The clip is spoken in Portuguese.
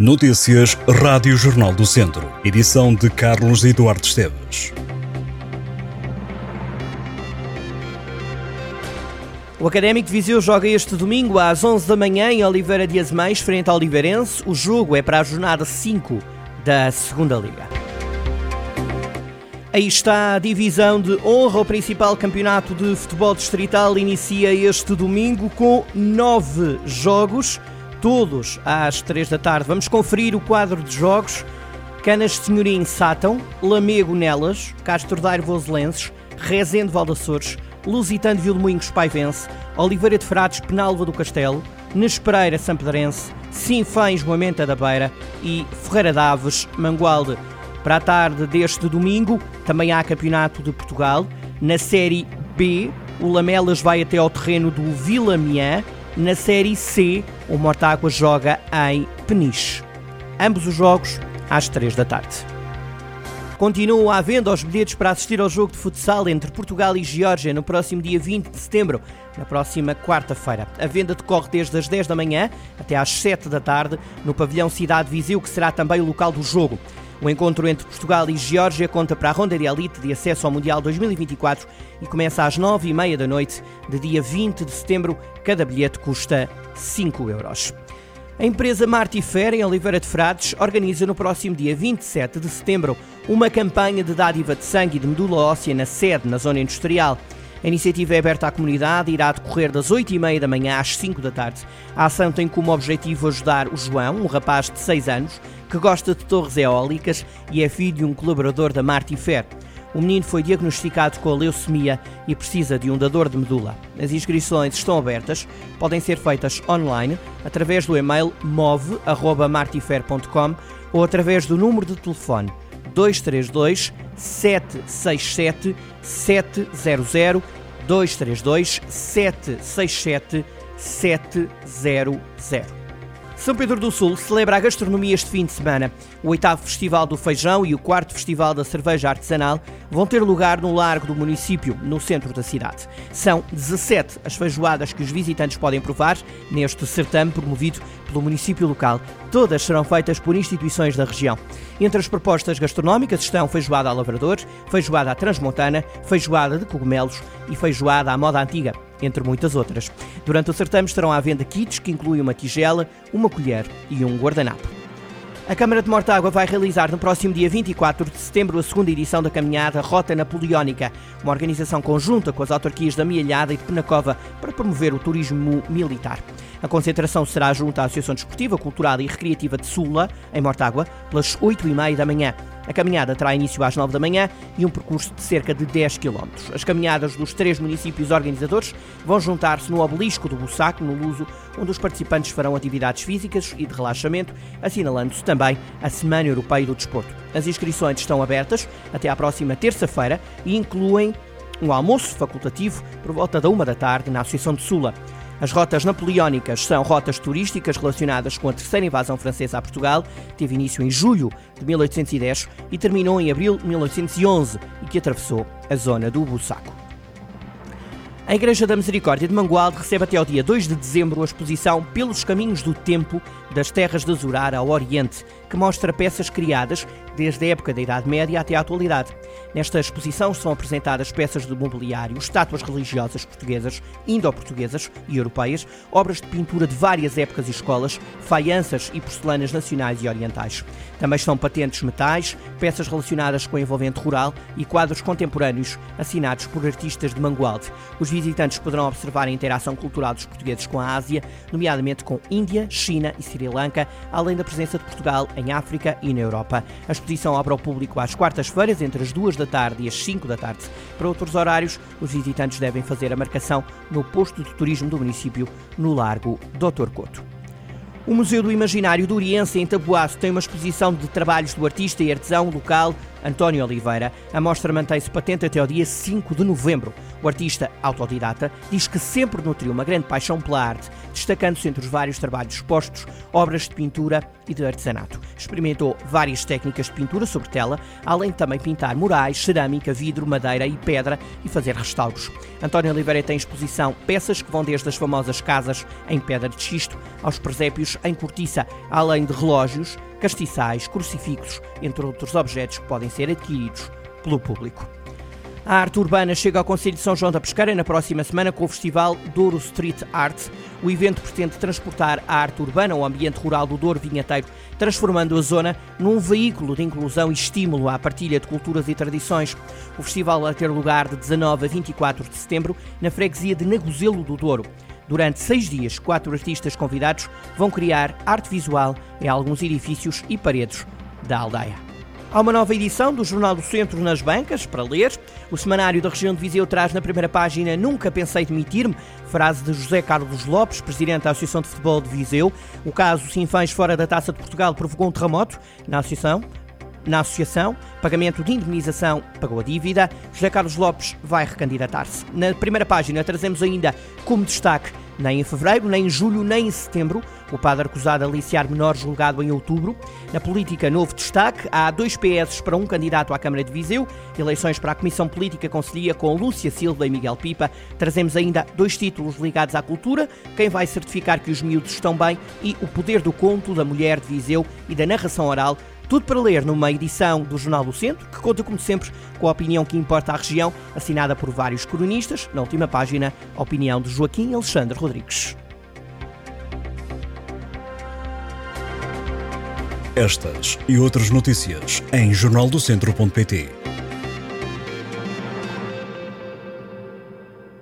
Notícias Rádio Jornal do Centro. Edição de Carlos Eduardo Esteves. O Académico de Viseu joga este domingo às 11 da manhã em Oliveira de Azemais, frente ao Oliveirense. O jogo é para a jornada 5 da Segunda Liga. Aí está a divisão de honra. O principal campeonato de futebol distrital inicia este domingo com nove jogos todos às 3 da tarde. Vamos conferir o quadro de jogos. Canas de Senhorim Sátão, Lamego Nelas, Castro Daire Voselenses, Rezende Valdaçores, Lusitano Vilmoinhos Paivense, Oliveira de Frades Penalva do Castelo, Nespereira Sampedrense, Sinfães Moimenta da Beira e Ferreira Daves Mangualde. Para a tarde deste domingo também há Campeonato de Portugal. Na Série B, o Lamelas vai até ao terreno do Vila Miã, na Série C, o Mortágua joga em Peniche. Ambos os jogos às 3 da tarde. Continuam à venda os bilhetes para assistir ao jogo de futsal entre Portugal e Geórgia no próximo dia 20 de setembro, na próxima quarta-feira. A venda decorre desde as 10 da manhã até às 7 da tarde no pavilhão Cidade Viseu, que será também o local do jogo. O encontro entre Portugal e Geórgia conta para a ronda de elite de acesso ao Mundial 2024 e começa às 9h30 da noite de dia 20 de setembro. Cada bilhete custa 5 euros. A empresa Martifer, em Oliveira de Frades, organiza no próximo dia 27 de setembro uma campanha de dádiva de sangue e de medula óssea na sede, na zona industrial. A iniciativa é aberta à comunidade e irá decorrer das 8h30 da manhã às 5 da tarde. A ação tem como objetivo ajudar o João, um rapaz de 6 anos, que gosta de torres eólicas e é filho de um colaborador da Martifer. O menino foi diagnosticado com leucemia e precisa de um dador de medula. As inscrições estão abertas, podem ser feitas online através do e-mail move@martifer.com ou através do número de telefone 232 767 700 232 767 700. São Pedro do Sul celebra a gastronomia este fim de semana. O oitavo Festival do Feijão e o quarto Festival da Cerveja Artesanal vão ter lugar no largo do município, no centro da cidade. São 17 as feijoadas que os visitantes podem provar neste certame promovido pelo município local. Todas serão feitas por instituições da região. Entre as propostas gastronómicas estão feijoada a lavrador, feijoada à transmontana, feijoada de cogumelos e feijoada à moda antiga entre muitas outras. Durante o certame estarão à venda kits que incluem uma tigela, uma colher e um guardanapo. A Câmara de Mortágua vai realizar no próximo dia 24 de setembro a segunda edição da caminhada Rota Napoleónica, uma organização conjunta com as autarquias da Mialhada e de Penacova para promover o turismo militar. A concentração será junto à Associação Desportiva, Cultural e Recreativa de Sula, em Mortágua, pelas 8h30 da manhã. A caminhada terá início às 9 da manhã e um percurso de cerca de 10 km. As caminhadas dos três municípios organizadores vão juntar-se no obelisco do Bussaco, no Luso, onde os participantes farão atividades físicas e de relaxamento, assinalando-se também a Semana Europeia do Desporto. As inscrições estão abertas até à próxima terça-feira e incluem um almoço facultativo por volta da uma da tarde na Associação de Sula. As rotas napoleónicas são rotas turísticas relacionadas com a terceira invasão francesa a Portugal, teve início em julho de 1810 e terminou em abril de 1811 e que atravessou a zona do Bussaco. A Igreja da Misericórdia de Mangualde recebe até ao dia 2 de dezembro a exposição Pelos Caminhos do Tempo das Terras de Azurar ao Oriente, que mostra peças criadas desde a época da Idade Média até à atualidade. Nesta exposição são apresentadas peças de mobiliário, estátuas religiosas portuguesas, indo-portuguesas e europeias, obras de pintura de várias épocas e escolas, faianças e porcelanas nacionais e orientais. Também estão patentes metais, peças relacionadas com o envolvente rural e quadros contemporâneos assinados por artistas de Mangualde. Os visitantes poderão observar a interação cultural dos portugueses com a Ásia, nomeadamente com Índia, China e Sri Lanka, além da presença de Portugal em África e na Europa. A exposição abre ao público às quartas-feiras, entre as 2 da tarde e as 5 da tarde. Para outros horários, os visitantes devem fazer a marcação no posto de turismo do município, no Largo Dr. Couto. O Museu do Imaginário do Oriense, em Tabuaço, tem uma exposição de trabalhos do artista e artesão local António Oliveira. A mostra mantém-se patente até ao dia 5 de novembro. O artista autodidata diz que sempre nutriu uma grande paixão pela arte, destacando-se entre os vários trabalhos expostos, obras de pintura e de artesanato. Experimentou várias técnicas de pintura sobre tela, além de também pintar murais, cerâmica, vidro, madeira e pedra e fazer restauros. António Oliveira tem exposição peças que vão desde as famosas casas em pedra de xisto aos presépios em cortiça, além de relógios, castiçais, crucifixos, entre outros objetos que podem ser adquiridos pelo público. A arte urbana chega ao Conselho de São João da Pesqueira na próxima semana com o Festival Douro Street Art. O evento pretende transportar a arte urbana ao ambiente rural do Douro Vinheteiro, transformando a zona num veículo de inclusão e estímulo à partilha de culturas e tradições. O festival vai ter lugar de 19 a 24 de setembro na freguesia de Nagozelo do Douro. Durante seis dias, quatro artistas convidados vão criar arte visual em alguns edifícios e paredes da aldeia. Há uma nova edição do Jornal do Centro nas bancas, para ler. O semanário da região de Viseu traz na primeira página Nunca pensei demitir-me, frase de José Carlos Lopes, presidente da Associação de Futebol de Viseu. O caso Sinfãs fora da Taça de Portugal provocou um terremoto na associação. Na associação, pagamento de indemnização pagou a dívida. José Carlos Lopes vai recandidatar-se. Na primeira página trazemos ainda como destaque nem em fevereiro, nem em julho, nem em setembro. O padre acusado de aliciar menor julgado em outubro. Na política, novo destaque. Há dois PS para um candidato à Câmara de Viseu. Eleições para a Comissão Política Conselhia com Lúcia Silva e Miguel Pipa. Trazemos ainda dois títulos ligados à cultura. Quem vai certificar que os miúdos estão bem e o poder do conto da mulher de Viseu e da narração oral tudo para ler numa edição do Jornal do Centro, que conta, como sempre, com a opinião que importa à região, assinada por vários cronistas. Na última página, a opinião de Joaquim Alexandre Rodrigues. Estas e outras notícias em jornaldocentro.pt.